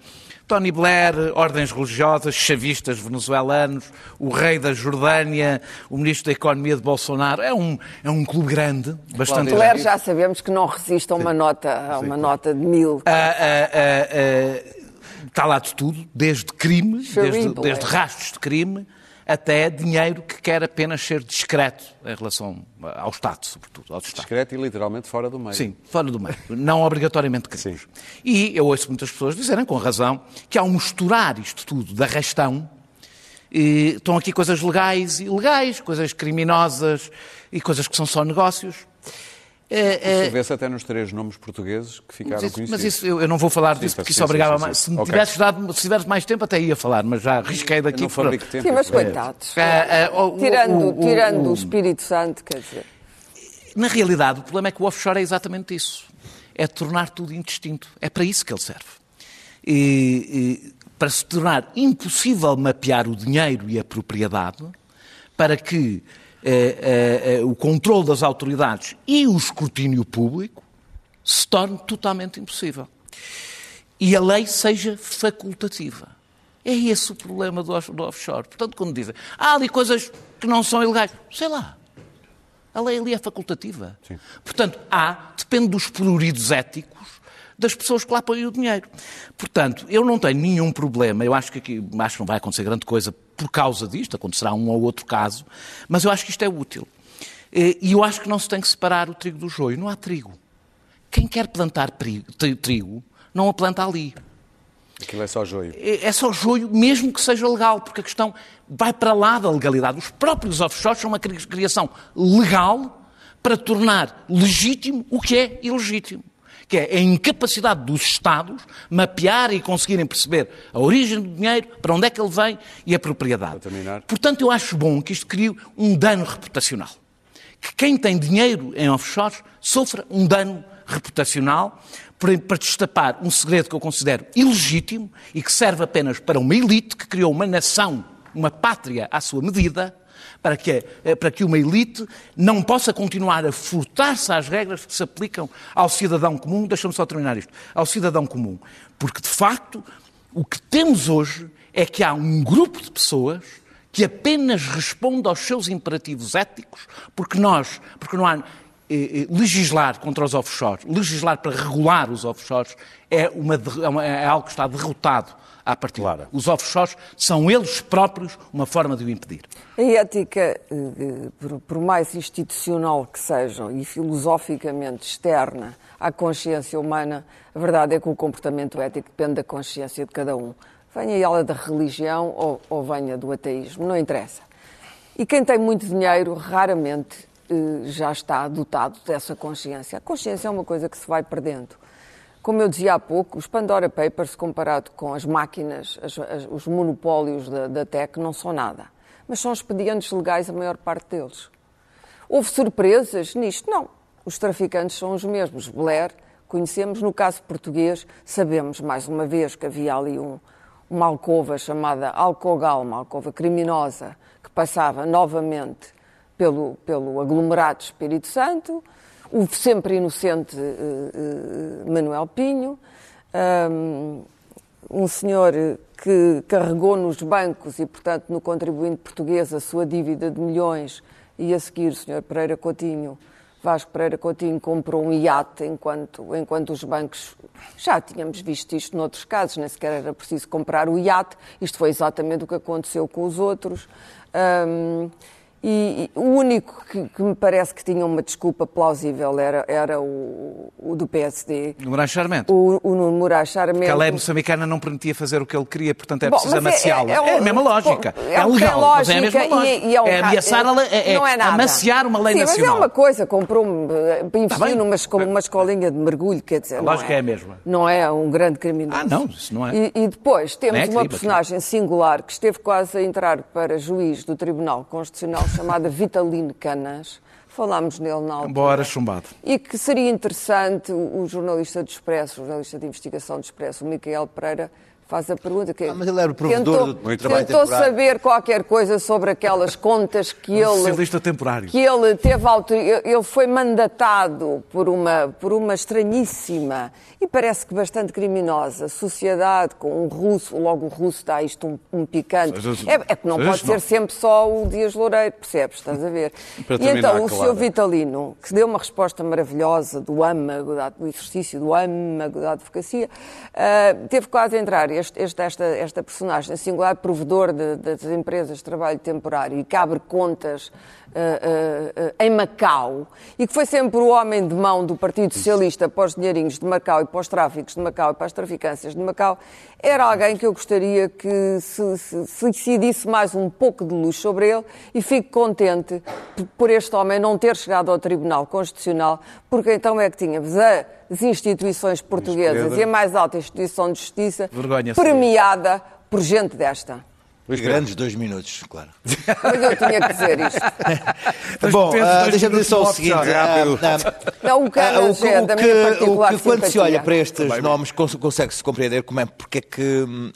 Tony Blair, ordens religiosas, chavistas venezuelanos, o rei da Jordânia, o Ministro da Economia de Bolsonaro. É um, é um clube grande, bastante Blair grande. já sabemos que não resiste a uma, nota, a uma nota de mil. Está lá de tudo, desde crimes, desde, desde é. rastros de crime, até dinheiro que quer apenas ser discreto em relação ao Estado, sobretudo, ao Estado. Discreto e literalmente fora do meio. Sim, fora do meio. Não obrigatoriamente crimes. Sim. E eu ouço muitas pessoas dizerem, com razão, que ao misturar isto tudo de arrastão, eh, estão aqui coisas legais e ilegais, coisas criminosas e coisas que são só negócios. Eh, Isso vê-se até nos três nomes portugueses que ficaram Mas isso, conhecidos. mas isso eu, eu não vou falar disso Sim, porque sim, isso obrigava sim, mais. Se me Ok. tivesses dado, se tivesse mais tempo, até ia falar, mas já arrisquei Eu daqui. não fabrico tempo. Sim, mas É. coitados. Ah, o- tirando o- o- tirando o- o Espírito Santo, quer dizer. Na realidade, o problema é que o offshore é exatamente isso. É tornar tudo indistinto. É para isso que ele serve. E, e, para se tornar impossível mapear o dinheiro e a propriedade, para que eh, eh, o controle das autoridades e o escrutínio público se torne totalmente impossível. E a lei seja facultativa. É esse o problema do do offshore. Portanto, quando dizem, há ali coisas que não são ilegais, sei lá. A lei ali é facultativa. Portanto, há, depende dos pruridos éticos das pessoas que lá põem o dinheiro. Portanto, eu não tenho nenhum problema, eu acho que aqui acho que não vai acontecer grande coisa por causa disto, acontecerá um ou outro caso, mas eu acho que isto é útil. Eh, E eu acho que não se tem que separar o trigo do joio. Não há trigo. Quem quer plantar trigo, não a planta ali. Aquilo é só joio. É é só joio, mesmo que seja legal, porque a questão vai para lá da legalidade. Os próprios offshores são uma cri- criação legal para tornar legítimo o que é ilegítimo. Que é a incapacidade dos Estados mapear e conseguirem perceber a origem do dinheiro, para onde é que ele vem e a propriedade. Portanto, eu acho bom que isto crie um dano reputacional. Que quem tem dinheiro em offshores sofra um dano reputacional para destapar um segredo que eu considero ilegítimo e que serve apenas para uma elite que criou uma nação, uma pátria à sua medida, para que, eh, para que uma elite não possa continuar a furtar-se às regras que se aplicam ao cidadão comum. Deixa-me só terminar isto. Ao cidadão comum. Porque, de facto, o que temos hoje é que há um grupo de pessoas que apenas responde aos seus imperativos éticos, porque nós, porque não há eh, eh, legislar contra os offshores, legislar para regular os offshores é, uma é é algo que está derrotado à partida. Claro. Os offshores são eles próprios uma forma de o impedir. A ética, eh, por, mais institucional que seja e filosoficamente externa à consciência humana, a verdade é que o comportamento ético depende da consciência de cada um. Venha ela da religião ou, ou venha do ateísmo, não interessa. E quem tem muito dinheiro raramente eh, já está dotado dessa consciência. A consciência é uma coisa que se vai perdendo. Como eu dizia há pouco, os Pandora Papers, comparado com as máquinas, as- as- os monopólios da, da tech, não são nada. Mas são expedientes legais a maior parte deles. Houve surpresas nisto? Não. Os traficantes são os mesmos. Blair, conhecemos, no caso português, sabemos, mais uma vez, que havia ali um, uma alcova chamada Alcogal, uma alcova criminosa, que passava novamente pelo, pelo aglomerado Espírito Santo, o sempre inocente eh, eh, Manuel Pinho, ahm, um senhor que carregou nos bancos e, portanto, no contribuinte português a sua dívida de milhões e a seguir o senhor Pereira Coutinho, Vasco Pereira Coutinho comprou um iate enquanto, enquanto os bancos, já tínhamos visto isto noutros casos, nem sequer era preciso comprar o iate, isto foi exatamente o que aconteceu com os outros. Ahm, e, e o único que, que me parece que tinha uma desculpa plausível era, era o, o do PSD, No Moraes Charmente. o, o Nuno Moraes Charmente. Porque a lei moçambicana não permitia fazer o que ele queria, portanto é Bom, preciso é- amaciá-la. é- É, é a mesma lógica. é É, legal, tem mas é a mesma lógica lógica. e- e é um é ameaçar é, não é nada. amaciar uma lei Sim, nacional. Mas é uma coisa, comprou investiu Tá bem. numa escola, uma escolinha de mergulho, quer dizer. A lógica é a mesma. Não é um grande criminoso. Ah, não, isso não é. E, e depois temos é uma personagem singular que esteve quase a entrar para juiz do Tribunal Constitucional chamado Vitaline Canas. Falámos nele na altura. Embora chumbado. E que seria interessante o, jornalista do Expresso, o jornalista de investigação do Expresso, o Micael Pereira, faz a pergunta que Ah, mas ele era o provedor tentou, do- trabalho tentou temporário. saber qualquer coisa sobre aquelas contas que ele Socialista temporário. que ele teve autor... ele foi mandatado por uma por uma estranhíssima e parece que bastante criminosa sociedade com um russo logo o russo dá isto um, um picante Seja- é, é que não pode ser não. sempre só o Dias Loureiro percebes estás a ver e então o. Sr. Vitalino que deu uma resposta maravilhosa do âmago do exercício do âmago da advocacia ah, teve quase a entrar este, este- esta esta personagem singular provedor de- das empresas de trabalho temporário e que abre contas ah, ah, em Macau e que foi sempre o homem de mão do Partido Socialista para os dinheirinhos de Macau e para os tráficos de Macau e para as traficâncias de Macau, era alguém que eu gostaria que se, se, se decidisse mais um pouco de luz sobre ele e fico contente por- este homem não ter chegado ao Tribunal Constitucional, porque então é que tínhamos as instituições portuguesas Pedro. e a mais alta instituição de justiça premiada por gente desta. Pedro. Grandes dois minutos, claro. Mas eu tinha que dizer isto. Bom, ah, dois deixa-me dizer só o seguinte. de rápido. ah, ah, Não, o Ah, o que- é o da que- minha particular o que quando se olha para estes nomes cons- consegue-se compreender como é porque é que hum,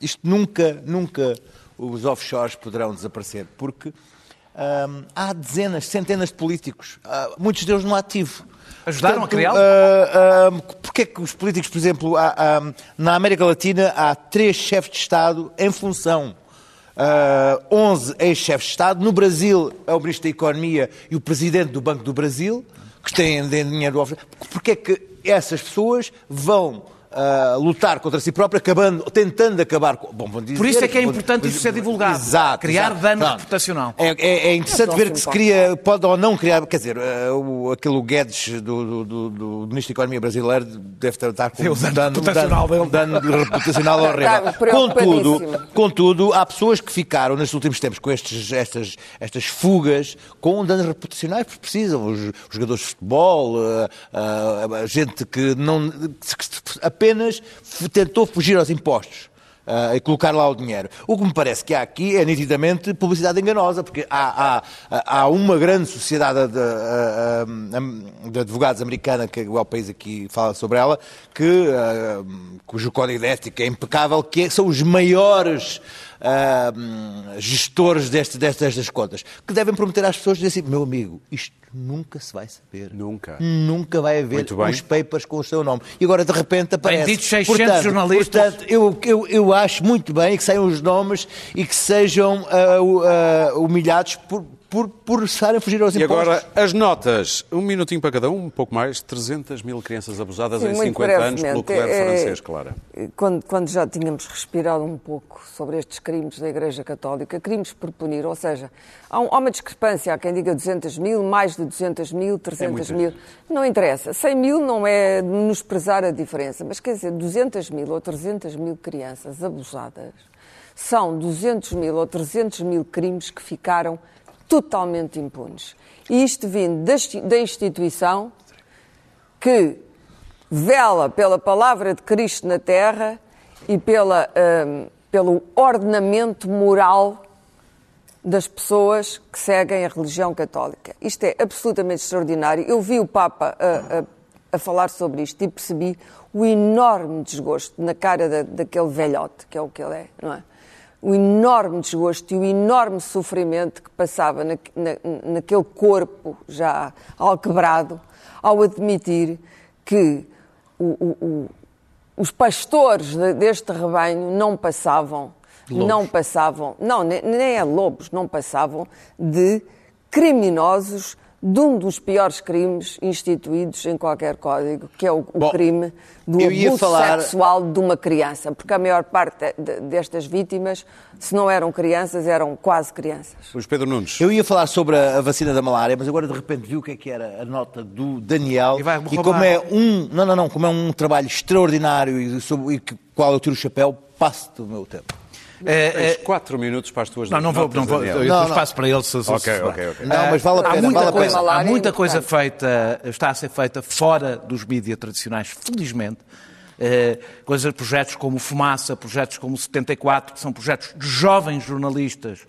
isto nunca, nunca os offshores poderão desaparecer, porque hum, há dezenas, centenas de políticos, ah, muitos deles no ativo. Ajudaram a criá-lo? ah, ah, porque é que os políticos, por exemplo, há- na América Latina há três chefes de Estado em função. Uh, 11 ex-chefes de Estado. No Brasil é o Ministro da Economia e o Presidente do Banco do Brasil, que têm dinheiro do. Porque é que essas pessoas vão uh, lutar contra si próprias, acabando, tentando acabar com... Bom, vão dizer, Por isso é que é vão- importante isso ser divulgado. Exato. Criar exato. dano Pronto. reputacional. É, é- é interessante Não, ver que se cria, pode ou não criar, quer dizer, uh, o, aquele Guedes do, do, do- do Ministro da Economia brasileiro deve estar com Sim, o dano reputacional dano, dano reputacional horrível. Preocupadíssimo. Contudo, Contudo, há pessoas que ficaram nestes últimos tempos com estes, estas, estas fugas com danos reputacionais, porque precisam. Os, os jogadores de futebol, a, a- a gente que, não, que apenas tentou fugir aos impostos. ah, e colocar lá o dinheiro. O que me parece que há aqui é nitidamente publicidade enganosa, porque há, há, há uma grande sociedade de, ah, ah, de advogados americana, que é o país aqui fala sobre ela, que, ah, cujo código de ética é impecável, que são os maiores ah, gestores deste, destas, destas contas, que devem prometer às pessoas dizer assim, meu amigo, isto nunca se vai saber. Nunca. Nunca vai haver os papers com o seu nome. E agora, de repente, aparece. Benditos 600 jornalistas. Portanto, eu, eu, eu acho muito bem que saiam os nomes e que sejam ah, u- ah, humilhados por, por, por estarem a fugir aos E impostos. agora, as notas. Um minutinho para cada um, um pouco mais. 300 mil crianças abusadas Sim, em muito 50 anos pelo clero É, francês, Clara. Quando, quando já tínhamos respirado um pouco sobre estes crimes da Igreja Católica, crimes por punir, ou seja, há, um- há uma discrepância, há quem diga 200 mil, mais de 200 mil, 300 muito. mil, não interessa. 100 mil não é menosprezar a diferença, mas quer dizer, 200 mil ou 300 mil crianças abusadas são 200 mil ou 300 mil crimes que ficaram totalmente impunes. E isto vindo da instituição que vela pela palavra de Cristo na terra e pela, hum, pelo ordenamento moral das pessoas que seguem a religião católica. Isto é absolutamente extraordinário. Eu vi o Papa a, a- a falar sobre isto e percebi o enorme desgosto na cara da- daquele velhote, que é o que ele é, não é? O enorme desgosto e o enorme sofrimento que passava na, na- naquele corpo já alquebrado ao admitir que o- o- o- os pastores de- deste rebanho não passavam, não passavam, não, ne- nem é lobos, não passavam de criminosos de um dos piores crimes instituídos em qualquer código, que é o, o Bom, crime do abuso falar- sexual de uma criança, porque a maior parte de- destas vítimas, se não eram crianças, eram quase crianças. Luís Pedro Nunes. Eu ia falar sobre a, a vacina da malária, mas agora de repente vi o que é que era a nota do Daniel E vai e como é um, não, não, não, como é um trabalho extraordinário e sobre e que, qual eu tiro o chapéu, passo do meu tempo. É, Tens é, 4 minutos para as tuas não, não vou, não vou. Eu Não, passo para ele se, se Ok, se- ok, ok. Não, mas vale a Há pena, muita vale a coisa, pena. há muita coisa feita, está a ser feita fora dos mídias tradicionais, felizmente. Eh, coisas, projetos como Fumaça, projetos como 74, que são projetos de jovens jornalistas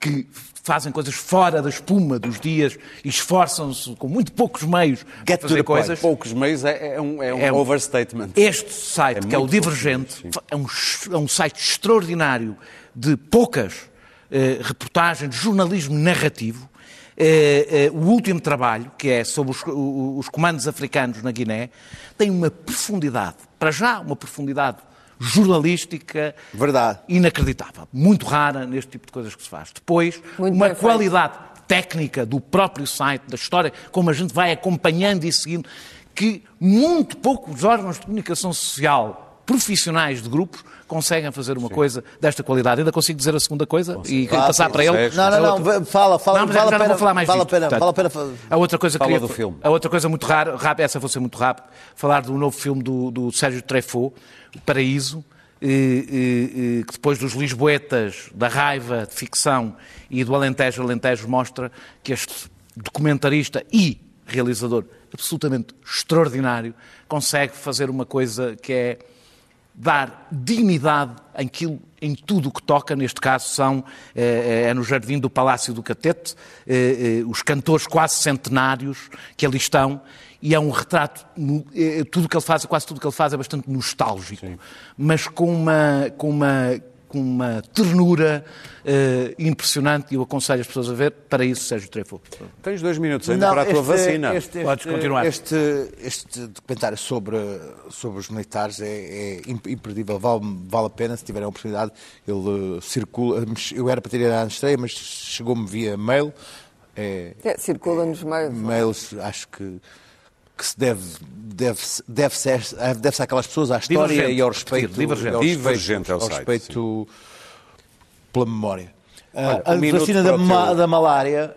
que fazem coisas fora da espuma dos dias e esforçam-se com muito poucos meios Get para fazer the point. coisas. Poucos meios é, é um, é um É overstatement. Este site, É que é o Divergente, é um, é um site extraordinário de poucas eh, reportagens, de jornalismo narrativo. Eh, eh, o último trabalho, que é sobre os, os comandos africanos na Guiné, tem uma profundidade, para já, uma profundidade jornalística Verdade. inacreditável, muito rara neste tipo de coisas que se faz. Depois, Muito uma bem feito. qualidade técnica do próprio site, da história, como a gente vai acompanhando e seguindo, que muito poucos órgãos de comunicação social profissionais de grupos conseguem fazer uma coisa desta qualidade. Ainda consigo dizer a segunda coisa e quero passar para ele. Não, não, não, fala, fala, Não, mas vale já a pena. falar mais vale disto, pena, portanto. vale a pena. A outra coisa Fala queria, do filme. A outra coisa muito rara, rápida, essa vou ser muito rápido, falar do novo filme do, do Sérgio Treffaut, O Paraíso, que depois dos Lisboetas, da raiva de ficção e do Alentejo, Alentejo mostra que este documentarista e realizador absolutamente extraordinário consegue fazer uma coisa que é dar dignidade em, quilo- em tudo o que toca, neste caso são, eh, é no jardim do Palácio do Catete, eh, eh, os cantores quase centenários que ali estão, e é um retrato, no- eh, tudo o que ele faz, quase tudo o que ele faz é bastante nostálgico, mas com uma, com uma, com uma ternura eh, impressionante, e eu aconselho as pessoas a ver, para isso Sérgio Treffaut. Tens dois minutos ainda Não, para a tua este- vacina. este- este- Podes continuar. Este, este documentário sobre, sobre os militares é, é imp- imperdível, vale, vale a pena se tiverem a oportunidade. Ele uh, circula. Eu era para ter ido à estreia, mas chegou-me via mail. É, É, circula nos meios. mails, acho que, que se deve, deve, deve, ser, deve ser àquelas pessoas, à história Divergente, e ao respeito. Divergente. e ao respeito- Divergente é o ao respeito pela memória. Olha, a um vacina da, ma- da malária,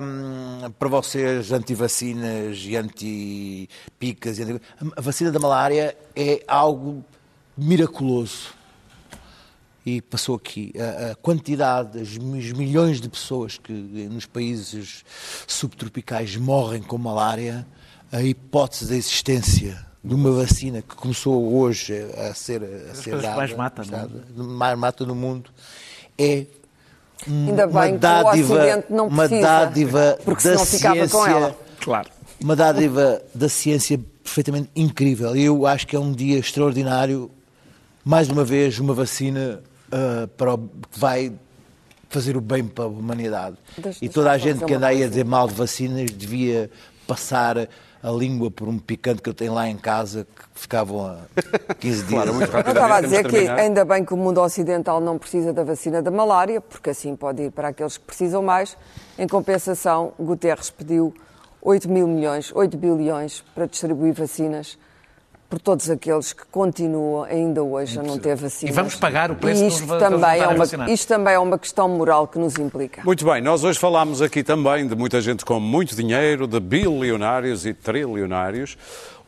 hum, para vocês anti-vacinas e anti-picas, e anti- a vacina da malária é algo miraculoso. E passou aqui a, a quantidade, os mi- milhões de pessoas que nos países subtropicais morrem com malária, a hipótese da existência de uma vacina que começou hoje a ser, a ser dada, mais não dada, mais mata no mundo, é Ainda uma bem que o dádiva, Ocidente não uma precisa, dádiva porque da senão ficava com ciência, ela. Claro. uma dádiva da ciência perfeitamente incrível. Eu acho que é um dia extraordinário. Mais uma vez, uma vacina ah, para o, que vai fazer o bem para a humanidade. Deixa- e toda a gente que anda uma aí a dizer mal de vacinas devia passar a língua por um picante que eu tenho lá em casa que ficavam a 15 dias. Claro, muito Eu estava a dizer que ainda bem que o mundo ocidental não precisa da vacina da malária, porque assim pode ir para aqueles que precisam mais. Em compensação, Guterres pediu 8 mil milhões, 8 bilhões para distribuir vacinas por todos aqueles que continuam ainda hoje a não ter vacinas. E vamos pagar o preço E isto va- também, é uma, isto também é uma questão moral que nos implica. Muito bem, nós hoje falámos aqui também de muita gente com muito dinheiro, de bilionários e trilionários.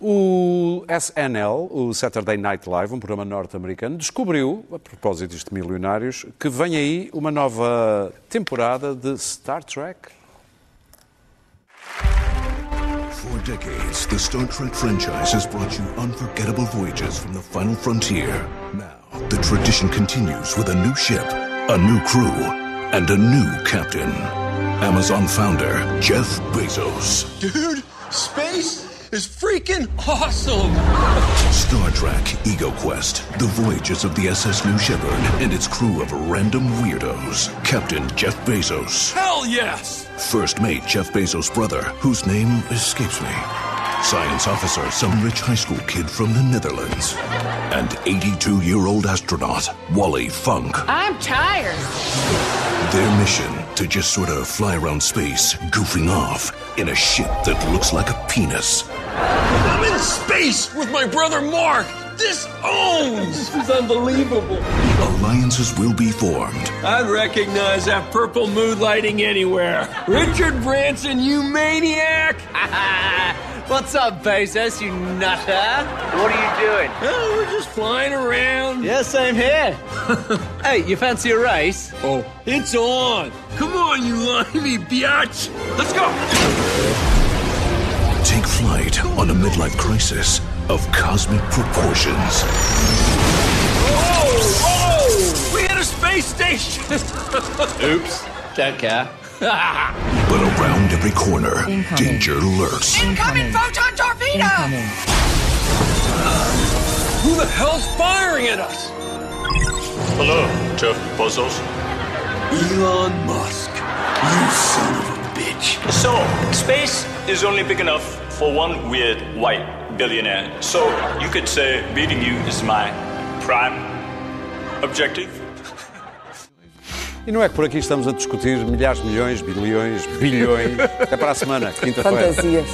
O SNL, o Saturday Night Live, um programa norte-americano, descobriu, a propósito de milionários, que vem aí uma nova temporada de Star Trek. For decades, the Star Trek franchise has brought you unforgettable voyages from the final frontier. Now, the tradition continues with a new ship, a new crew, and a new captain. Amazon founder Jeff Bezos. Dude, space is freaking awesome! Star Trek Ego Quest, the voyages of the SS New Shepard and its crew of random weirdos. Captain Jeff Bezos. Hell yes! First mate Jeff Bezos' brother, whose name escapes me. Science officer, some rich high school kid from the Netherlands. And 82 year old astronaut, Wally Funk. I'm tired. Their mission to just sort of fly around space, goofing off in a ship that looks like a penis. I'm in space with my brother Mark! This owns! This is unbelievable. Alliances will be formed. I'd recognize that purple mood lighting anywhere. Richard Branson, you maniac! What's up, Bezos, you nutter? What are you doing? Oh, we're just flying around. Yeah, same here. hey, you fancy a race? Oh, it's on! Come on, you limey biatch! Let's go! Take flight on a midlife crisis of cosmic proportions. Whoa! Whoa! We hit a space station! Oops. Don't care. But around every corner, danger lurks. Incoming photon torpedo! Who the hell's firing at us? Hello, Jeff Bezos. Elon Musk. You son of a bitch. So, space is only big enough for one weird white billionaire. So, you could say beating you is my prime objective. E não é que por aqui estamos a discutir milhares, milhões, bilhões, bilhões. Até para a semana, quinta-feira. Fantasias.